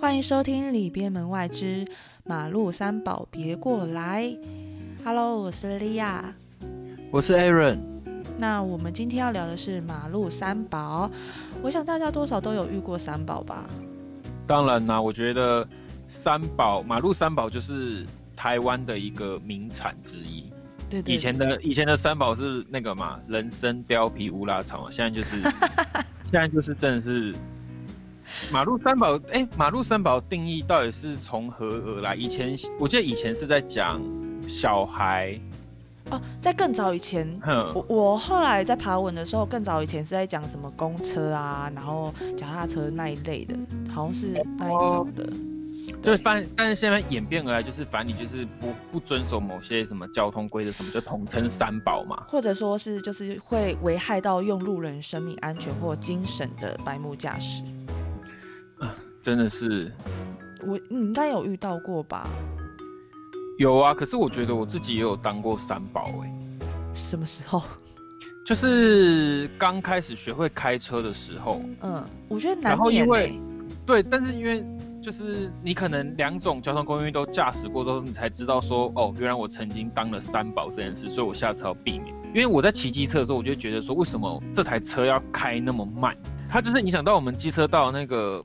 欢迎收听《里边门外之马路三宝别过来》。Hello，我是莉亚。我是 Aaron。那我们今天要聊的是马路三宝。我想大家多少都有遇过三宝吧？当然啦，我觉得三宝马路三宝就是台湾的一个名产之一。对对。以前的以前的三宝是那个嘛，人参、貂皮、乌拉草嘛，现在就是 现在就是真的是马路三宝。哎，马路三宝定义到底是从何而来？以前我记得以前是在讲小孩。哦，在更早以前，我我后来在爬文的时候，更早以前是在讲什么公车啊，然后脚踏车那一类的，好像是那一种的。就是反，但是现在演变而来，就是反正你就是不不遵守某些什么交通规则什么，就统称三宝嘛。或者说是就是会危害到用路人生命安全或精神的白目驾驶。啊，真的是。我你应该有遇到过吧？有啊，可是我觉得我自己也有当过三宝哎。什么时候？就是刚开始学会开车的时候。嗯，我觉得难免。对，但是因为就是你可能两种交通工具都驾驶过之后，你才知道说，哦，原来我曾经当了三宝这件事，所以我下次要避免。因为我在骑机车的时候，我就觉得说，为什么这台车要开那么慢？它就是影响到我们机车道那个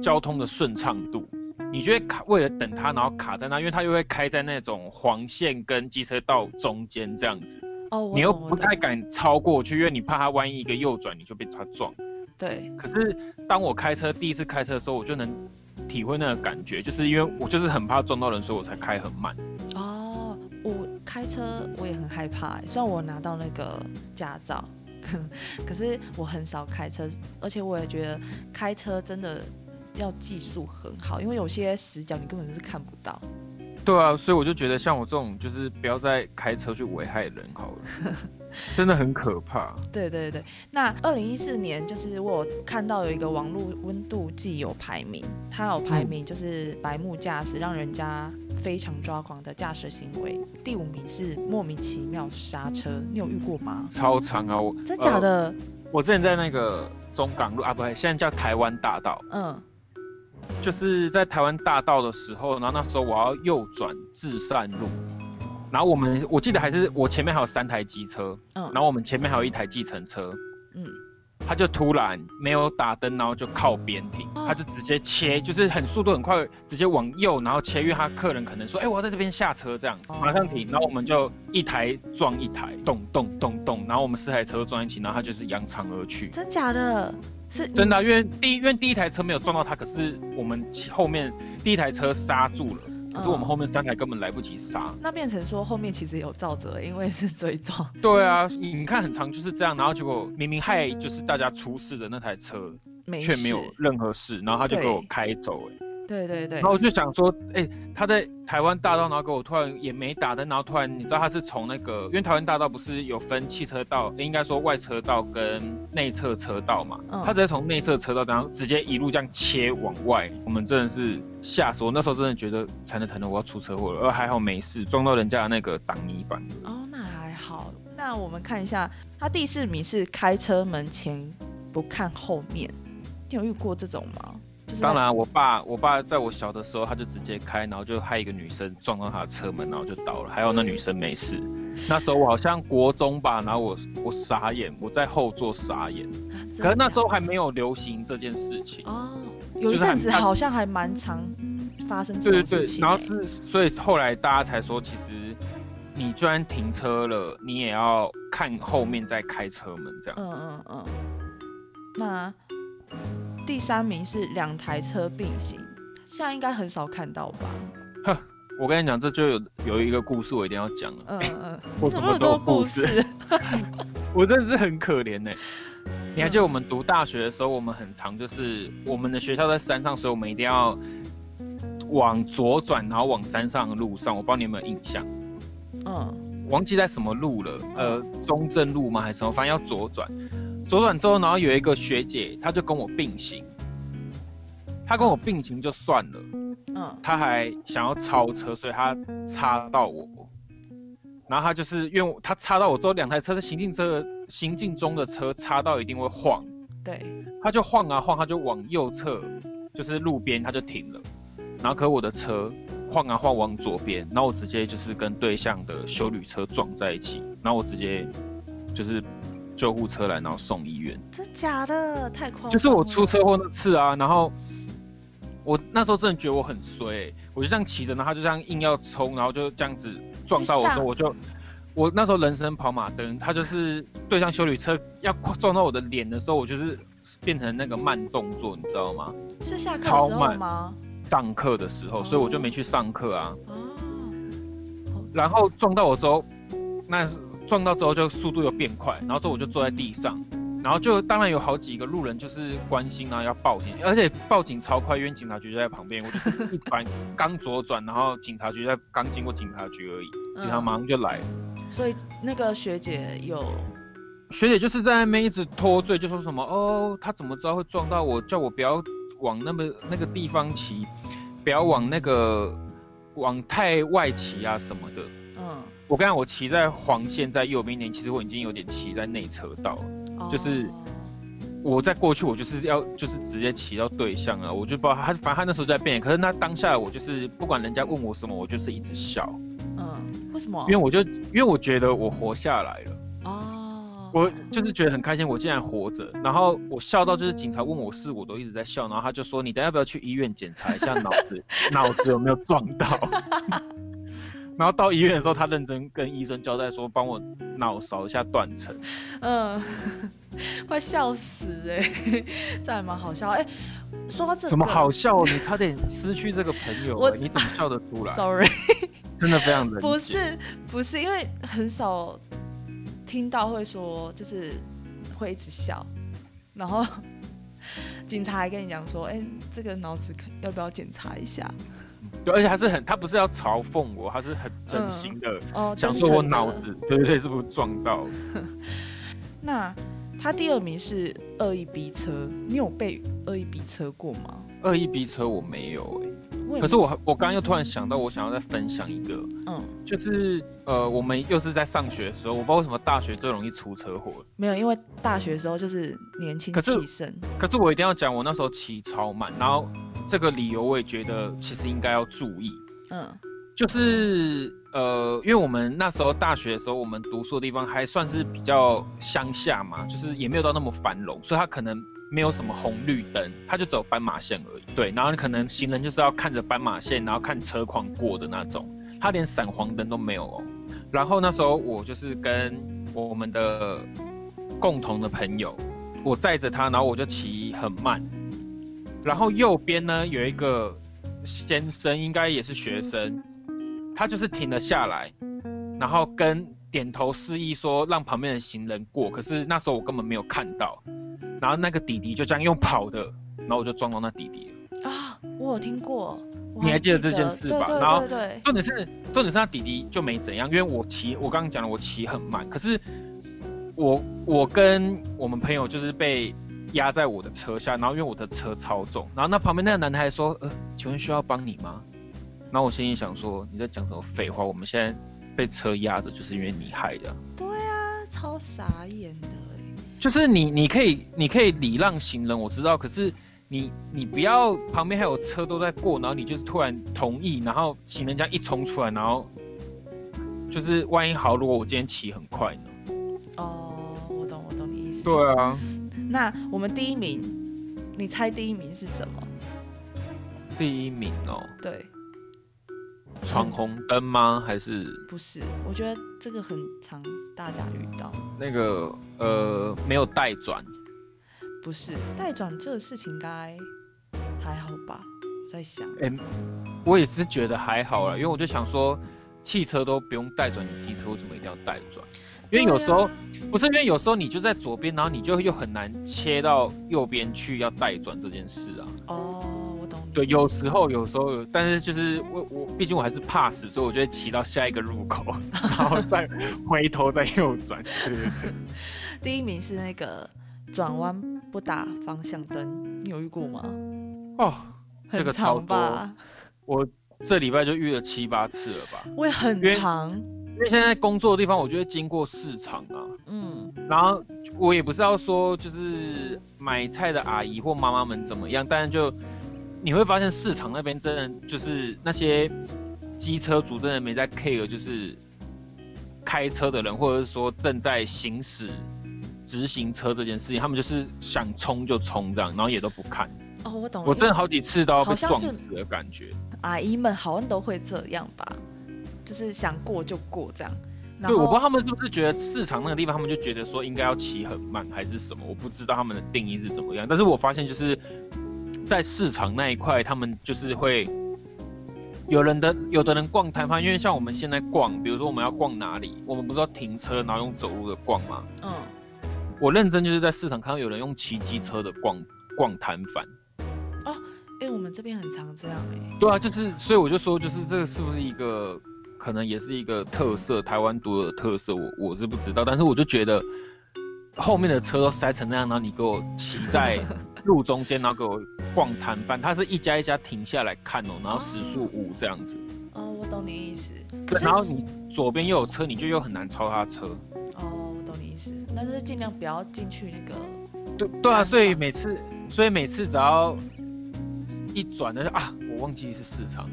交通的顺畅度。你就会卡，为了等他，然后卡在那，因为他又会开在那种黄线跟机车道中间这样子。哦，你又不太敢超过去，因为你怕他万一一个右转，你就被他撞。对。可是当我开车第一次开车的时候，我就能体会那个感觉，就是因为我就是很怕撞到人，所以我才开很慢。哦，我开车我也很害怕，虽然我拿到那个驾照，可是我很少开车，而且我也觉得开车真的。要技术很好，因为有些死角你根本就是看不到。对啊，所以我就觉得像我这种，就是不要再开车去危害人好了，真的很可怕。对对对，那二零一四年就是我看到有一个网络温度计有排名，它有排名就是白目驾驶让人家非常抓狂的驾驶行为，第五名是莫名其妙刹车，你有遇过吗？超长啊，我真假的？我之前在那个中港路啊，不对，现在叫台湾大道。嗯。就是在台湾大道的时候，然后那时候我要右转至善路，然后我们我记得还是我前面还有三台机车，嗯，然后我们前面还有一台计程车，嗯，他就突然没有打灯，然后就靠边停，他就直接切，就是很速度很快，直接往右，然后切，因为他客人可能说，哎，我要在这边下车这样子，马上停，然后我们就一台撞一台，咚咚咚咚，然后我们四台车撞一起，然后他就是扬长而去，真假的？是真的，因为第一，因为第一台车没有撞到他，可是我们后面第一台车刹住了，可是我们后面三台根本来不及刹。那变成说后面其实有照着，因为是追撞。对啊，你看很长就是这样，然后结果明明害就是大家出事的那台车，却没有任何事，然后他就给我开走，哎。对对对，然后我就想说，哎，他在台湾大道，然后给我突然也没打灯，然后突然你知道他是从那个，因为台湾大道不是有分汽车道，应该说外车道跟内侧车道嘛，他直接从内侧车道，然后直接一路这样切往外，我们真的是吓死我，那时候真的觉得惨的惨的我要出车祸了，而还好没事，撞到人家的那个挡泥板。哦，那还好。那我们看一下，他第四名是开车门前不看后面，你有遇过这种吗？当然，我爸，我爸在我小的时候，他就直接开，然后就害一个女生撞到他的车门，然后就倒了。还有那女生没事。那时候我好像国中吧，然后我我傻眼，我在后座傻眼。可是那时候还没有流行这件事情哦，有一阵子好像还蛮常发生这种事情。然后是，所以后来大家才说，其实你居然停车了，你也要看后面再开车门这样。嗯嗯嗯。那。第三名是两台车并行，现在应该很少看到吧？哼，我跟你讲，这就有有一个故事，我一定要讲了。嗯嗯，我什么多故事？我真的是很可怜呢。你还记得我们读大学的时候，我们很长，就是我们的学校在山上，所以我们一定要往左转，然后往山上的路上。我不知道你有没有印象？嗯，忘记在什么路了？呃，中正路吗？还是什么？反正要左转。左转之后，然后有一个学姐，她就跟我并行。她跟我并行就算了，嗯，她还想要超车，所以她插到我。然后她就是因为她插到我之后，两台车是行进车行进中的车，插到一定会晃。对。她就晃啊晃，她就往右侧就是路边她就停了，然后可我的车晃啊晃往左边，然后我直接就是跟对向的修旅车撞在一起，然后我直接就是救护车来，然后送医院。真假的？太夸张了。就是我出车祸那次啊，然后我那时候真的觉得我很衰欸、我就这样骑着，然后他就这样硬要冲，然后就这样子撞到我之后，我就我那时候人生跑马灯，他就是对向修理车要撞到我的脸的时候，我就是变成那个慢动作，你知道吗？是下课时候超慢吗？上课的时候，所以我就没去上课啊。哦，然后撞到我之后，那撞到之后就速度又变快，然后之后我就坐在地上，然后就当然有好几个路人就是关心啊要报警，而且报警超快，因为警察局就在旁边，我就是一般刚左转，然后警察局在刚经过警察局而已，警察马上就来了。所以那个学姐有学姐就是在那边一直脱罪，就说什么哦，她怎么知道会撞到我？叫我不要往那么那个地方骑，不要往那个往太外骑啊什么的。嗯，我刚才我骑在黄线在右边一点，其实我已经有点骑在内车道了。就是哦我在过去我就是要就是直接骑到对向了，我就不知道他反正他那时候在变，可是那当下我就是不管人家问我什么，我就是一直笑，嗯，为什么？因为我就因为我觉得我活下来了。哦，我就是觉得很开心，我竟然活着。然后我笑到就是警察问我事，我都一直在笑。然后他就说：“你等下要不要去医院检查一下脑子，脑子有没有撞到？”然后到医院的时候，他认真跟医生交代说：“帮我脑扫一下断层。嗯，快笑死哎、这还蛮好笑哎、说到这个，怎么好笑？你差点失去这个朋友你怎么笑得出来？？Sorry，真的非常的。不是不是，因为很少听到会说，就是会一直笑，然后 警察还跟你讲说，哎、这个脑子可要不要检查一下？对，而且还是很，他不是要嘲讽我，他是很真心的、哦，想说我脑子，对对对，是不是撞到？那他第二名是恶意逼车，你有被恶意逼车过吗？恶意逼车我没有哎、我也可是我我刚刚又突然想到，我想要再分享一个，嗯，就是呃，我们又是在上学的时候，我不知道为什么大学最容易出车祸，没有，因为大学的时候就是年轻气盛，可是我一定要讲，我那时候骑超慢，然后这个理由我也觉得其实应该要注意，嗯。就是呃，因为我们那时候大学的时候，我们读书的地方还算是比较乡下嘛，就是也没有到那么繁荣，所以他可能没有什么红绿灯，它就只有斑马线而已。对，然后你可能行人就是要看着斑马线，然后看车况过的那种，它连闪黄灯都没有哦。然后那时候我就是跟我们的共同的朋友，我载着他，然后我就骑很慢，然后右边呢有一个先生，应该也是学生，他就是停了下来，然后跟点头示意说让旁边的行人过，可是那时候我根本没有看到，然后那个弟弟就这样用跑的，然后我就撞到那弟弟了。啊，我有听过，你还记得这件事吧对对然后对对，重点是重点是他弟弟就没怎样，因为我骑我刚刚讲了我骑很慢，可是我我跟我们朋友就是被压在我的车下，然后因为我的车超重，然后那旁边那个男的还说，呃，请问需要帮你吗？然后我心里想说你在讲什么废话？我们现在被车压着就是因为你害的，对啊，超傻眼的哎，就是你你可以你可以礼让行人，我知道，可是。你你不要旁边还有车都在过，然后你就是突然同意，然后行人这样一冲出来，然后就是万一好，如果我今天骑很快呢？哦，我懂我懂你意思。对啊，那我们第一名，你猜第一名是什么？第一名哦，对，闯红灯吗？还是不是，我觉得这个很常大家遇到，那个呃没有带转？不是带转这个事情应该还好吧？我在想，哎、我也是觉得还好啦，因为我就想说，汽车都不用带转，你机车为什么一定要带转？因为有时候、啊不是因为有时候你就在左边，然后你就又很难切到右边去要带转这件事啊。哦。对，有时候有时候有，但是就是我我毕竟我还是怕死，所以我就会骑到下一个入口，然后再回头再右转。对对对，第一名是那个转弯不打方向灯，你有遇过吗？哦，这很个超多吧？我这礼拜就遇了七八次了吧？我也很长，因为现在工作的地方，我就会经过市场啊，嗯，然后我也不是要说就是买菜的阿姨或妈妈们怎么样，但是就你会发现市场那边真的就是那些机车族真的没在 care，就是开车的人，或者是说正在行驶直行车这件事情，他们就是想冲就冲这样，然后也都不看。哦，我懂了。我真的好几次都要被撞死的感觉。阿姨们好像都会这样吧，就是想过就过这样。对，我不知道他们是不是觉得市场那个地方，他们就觉得说应该要骑很慢，还是什么？我不知道他们的定义是怎么样。但是我发现就是在市场那一块，他们就是会有人的，有的人逛摊贩，因为像我们现在逛，比如说我们要逛哪里，我们不是要停车，然后用走路的逛吗？嗯，我认真就是在市场看到有人用骑机车的逛逛摊贩。哦哎、我们这边很常这样哎、对啊，就是所以我就说，就是这个是不是一个可能也是一个特色，台湾独有的特色，我我是不知道，但是我就觉得后面的车都塞成那样，然后你给我骑在路中间，然后给我逛摊贩，他是一家一家停下来看哦，然后时速五这样子，哦，我懂你意思。可，是然后你左边又有车，你就又很难超他车，哦，我懂你意思，但是尽量不要进去那个。对对啊，所以每次所以每次只要一转那就啊，我忘记是市场。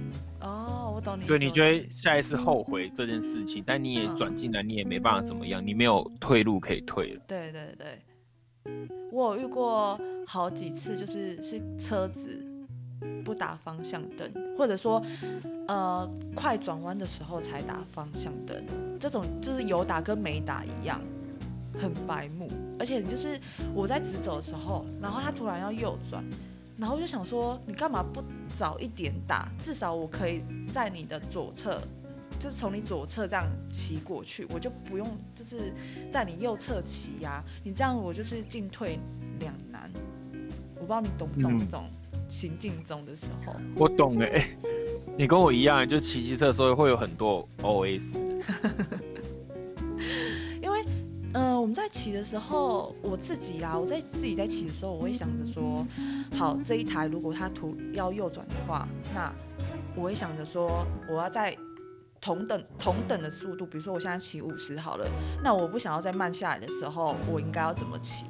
对你就会下下一次后悔这件事情，但你也嗯转进来，你也没办法怎么样，你没有退路可以退了。对对对，我有遇过好几次，就是是车子不打方向灯，或者说呃快转弯的时候才打方向灯，这种就是有打跟没打一样，很白目。而且就是我在直走的时候，然后他突然要右转，然后我就想说，你干嘛不早一点打？至少我可以在你的左侧。就是从你左侧这样骑过去，我就不用就是在你右侧骑呀、你这样我就是进退两难。我不知道你懂不懂这种行进中的时候。我懂哎、你跟我一样，就骑机车的时候会有很多 OS。在骑的时候，我自己啦，我在自己在骑的时候，我会想着说，好，这一台如果它图要右转的话，那我会想着说，我要在同等同等的速度，比如说我现在骑五十好了，那我不想要再慢下来的时候，我应该要怎么骑？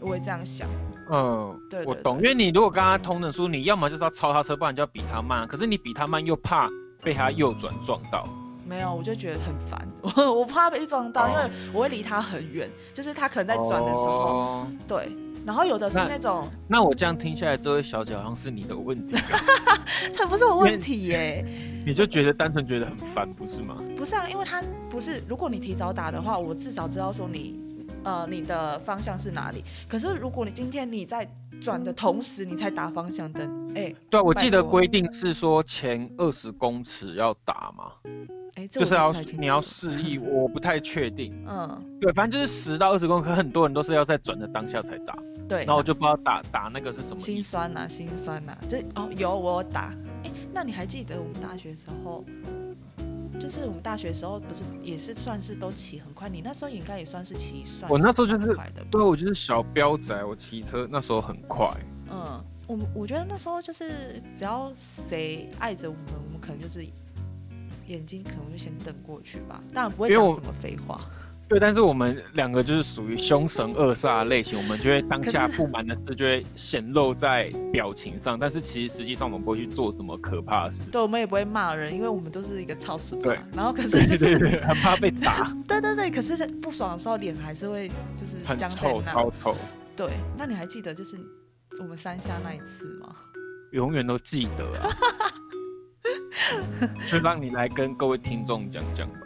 我会这样想。嗯，对对我懂，因为你如果跟他同等速度，你要么就是要超他车，不然就要比他慢。啊可是你比他慢又怕被他右转撞到。没有，我就觉得很烦，我 我怕被撞到，因为哦我会离他很远，就是他可能在转的时候，哦。对，然后有的是那那种，那我这样听下来，这位小姐好像是你的问题，这不是我问题耶，你就觉得单纯觉得很烦，不是吗？不是啊，因为他不是，如果你提早打的话，我至少知道说你，呃，你的方向是哪里。可是如果你今天你在转的同时，你才打方向灯，哎、对啊，我记得规定是说前二十公尺要打嘛，哎、这就是要你要示意，我不太确定。嗯，对，反正就是十到二十公尺，可很多人都是要在转的当下才打，对，然后我就不知道打打那个是什么。心酸呐、心酸呐、这哦有我有打，哎、那你还记得我们大学时候？就是我们大学时候不是也是算是都骑很快，你那时候应该也算是骑算我那时候就是快的，对，我就是小彪仔，我骑车那时候很快。嗯，我我觉得那时候就是只要谁爱着我们，我们可能就是眼睛可能就先瞪过去吧，当然不会讲什么废话。对，但是我们两个就是属于凶神恶煞的类型，我们就会当下不满的事就会显露在表情上，但是其实实际上我们不会去做什么可怕的事。对，我们也不会骂人，因为我们都是一个超速对嘛。然后可 是对就是对对，很怕被打，对对对，可是不爽的时候脸还是会就是很僵在臭，那。超臭，对，那你还记得就是我们三下那一次吗？永远都记得啊。就让你来跟各位听众讲讲吧。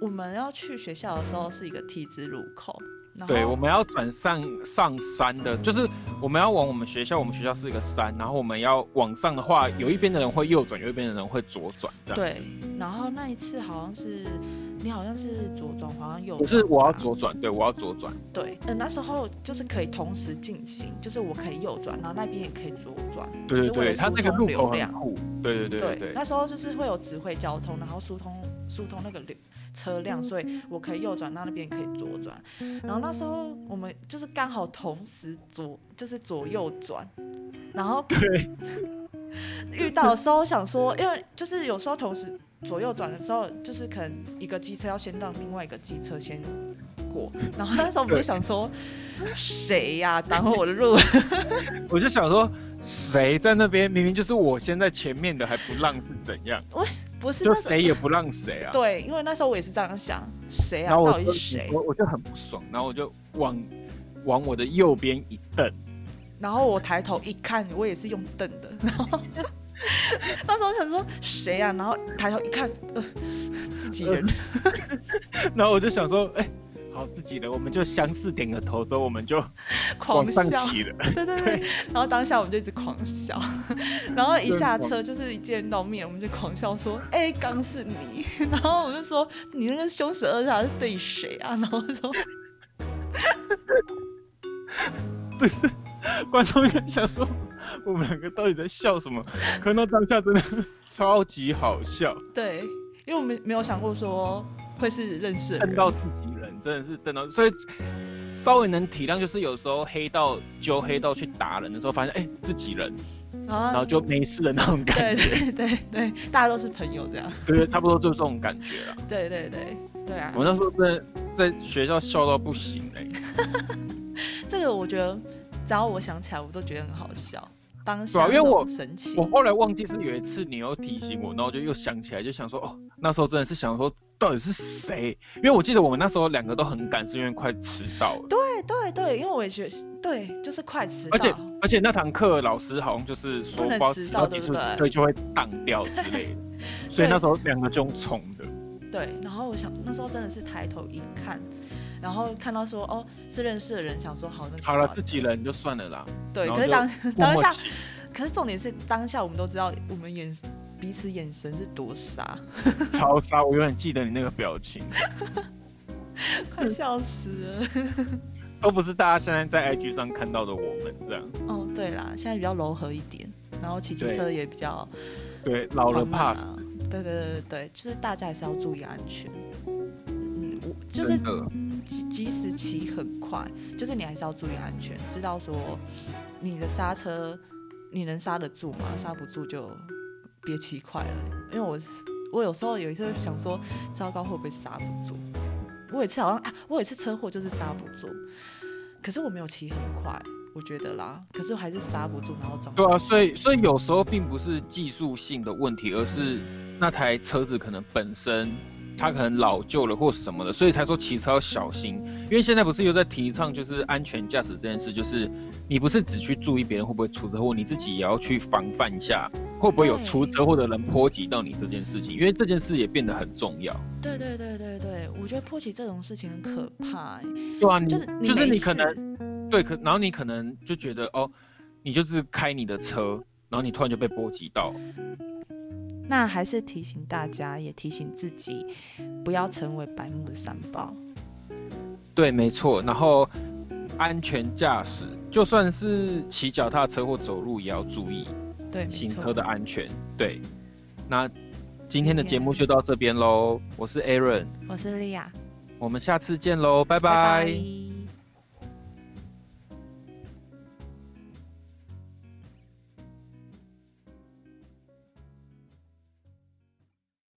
我们要去学校的时候是一个 T 字路口，对，我们要转上上山的，就是我们要往我们学校，我们学校是一个山，然后我们要往上的话，有一边的人会右转，有一边的人会左转，这样。对，然后那一次好像是你好像是左转，好像右转。可是我要左转，对，我要左转。对，嗯，那时候就是可以同时进行，就是我可以右转，然后那边也可以左转，对对对，就是它那个路口很酷。对对对对对。那时候就是会有指挥交通，然后疏通疏通那个流车辆，所以我可以右转，那那边可以左转。然后那时候我们就是刚好同时左就是左右转，然后对，遇到的时候想说，因为就是有时候同时左右转的时候，就是可能一个机车要先让另外一个机车先过，然后那时候我们就想说，谁呀、挡我的路？我就想说，谁在那边？明明就是我先在前面的，还不让是怎样？我不是就谁也不让谁啊。对，因为那时候我也是这样想，谁啊然后？到底就是谁？我我就很不爽，然后我就往往我的右边一瞪，然后我抬头一看，我也是用瞪的，然后那时候我想说谁啊？然后抬头一看，呃，自己人，然后我就想说，哎、好自己的，我们就相似点个头之后，我们就 狂笑。骑了。对对对，然后当下我们就一直狂笑，然后一下车就是一见到面，我们就狂笑说：“哎、刚是你。”然后我就说：“你那个凶神恶煞是对谁啊？”然后就说不是，观众就想说，我们两个到底在笑什么？可那当下真的超级好笑，：“对，因为我们没有想过说会是认识的人。瞪到自己人，真的是真的，所以稍微能体谅，就是有时候黑道揪黑道去打人的时候，发现哎、自己人，然后然后就没事的那种感对觉，对对对，大家都是朋友这样。对 对，差不多就是这种感觉啦。对对对对啊，我那时候真的在学校笑到不行哎、这个我觉得只要我想起来，我都觉得很好笑。当时啊因为我神奇我，后来忘记是有一次你又提醒我，然后我就又想起来，就想说哦，那时候真的是想说到底是谁？因为我记得我们那时候两个都很赶，是因为快迟到了，对对对，因为我也觉得对，就是快迟到，而且而且那堂课老师好像就是说不能知道迟到迟几次，对就会挡掉之类的，所以那时候两个就用冲的，对，然后我想那时候真的是抬头一看，然后看到说哦是认识的人，想说好那好了，自己人就算了啦，对，可是当当下，可是重点是当下我们都知道我们眼彼此眼神是多傻，超傻，我永远记得你那个表情，快笑死了。都不是大家现在在 IG 上看到的我们这样，哦，对啦，现在比较柔和一点，然后骑机车也比较对，老了怕。对对对对对，就是大家还是要注意安全。嗯，我就是。即即使骑很快，就是你还是要注意安全，知道说你的刹车你能刹得住吗？刹不住就别骑快了。因为我是我有时候有一次想说，糟糕会不会刹不住？我有一次好像啊，我有一次车祸就是刹不住，可是我没有骑很快，我觉得啦，可是我还是刹不住，然后撞。对啊，所以所以有时候并不是技术性的问题，而是那台车子可能本身它可能老旧了或什么的，所以才说骑车要小心。因为现在不是又在提倡就是安全驾驶这件事，就是你不是只去注意别人会不会出车祸，你自己也要去防范一下会不会有出车祸的人波及到你这件事情，因为这件事也变得很重要。对对对对对，我觉得波及这种事情很可怕、欸，对啊，你就是就是你可能对，可然后你可能就觉得哦，你就是开你的车，然后你突然就被波及到。那还是提醒大家，也提醒自己，不要成为白目的三宝。对，没错。然后安全驾驶，就算是骑脚踏车或走路，也要注意行车的安全。对，那今天的节目就到这边喽。我是 Aaron，我是莉亚，我们下次见喽，拜拜。拜拜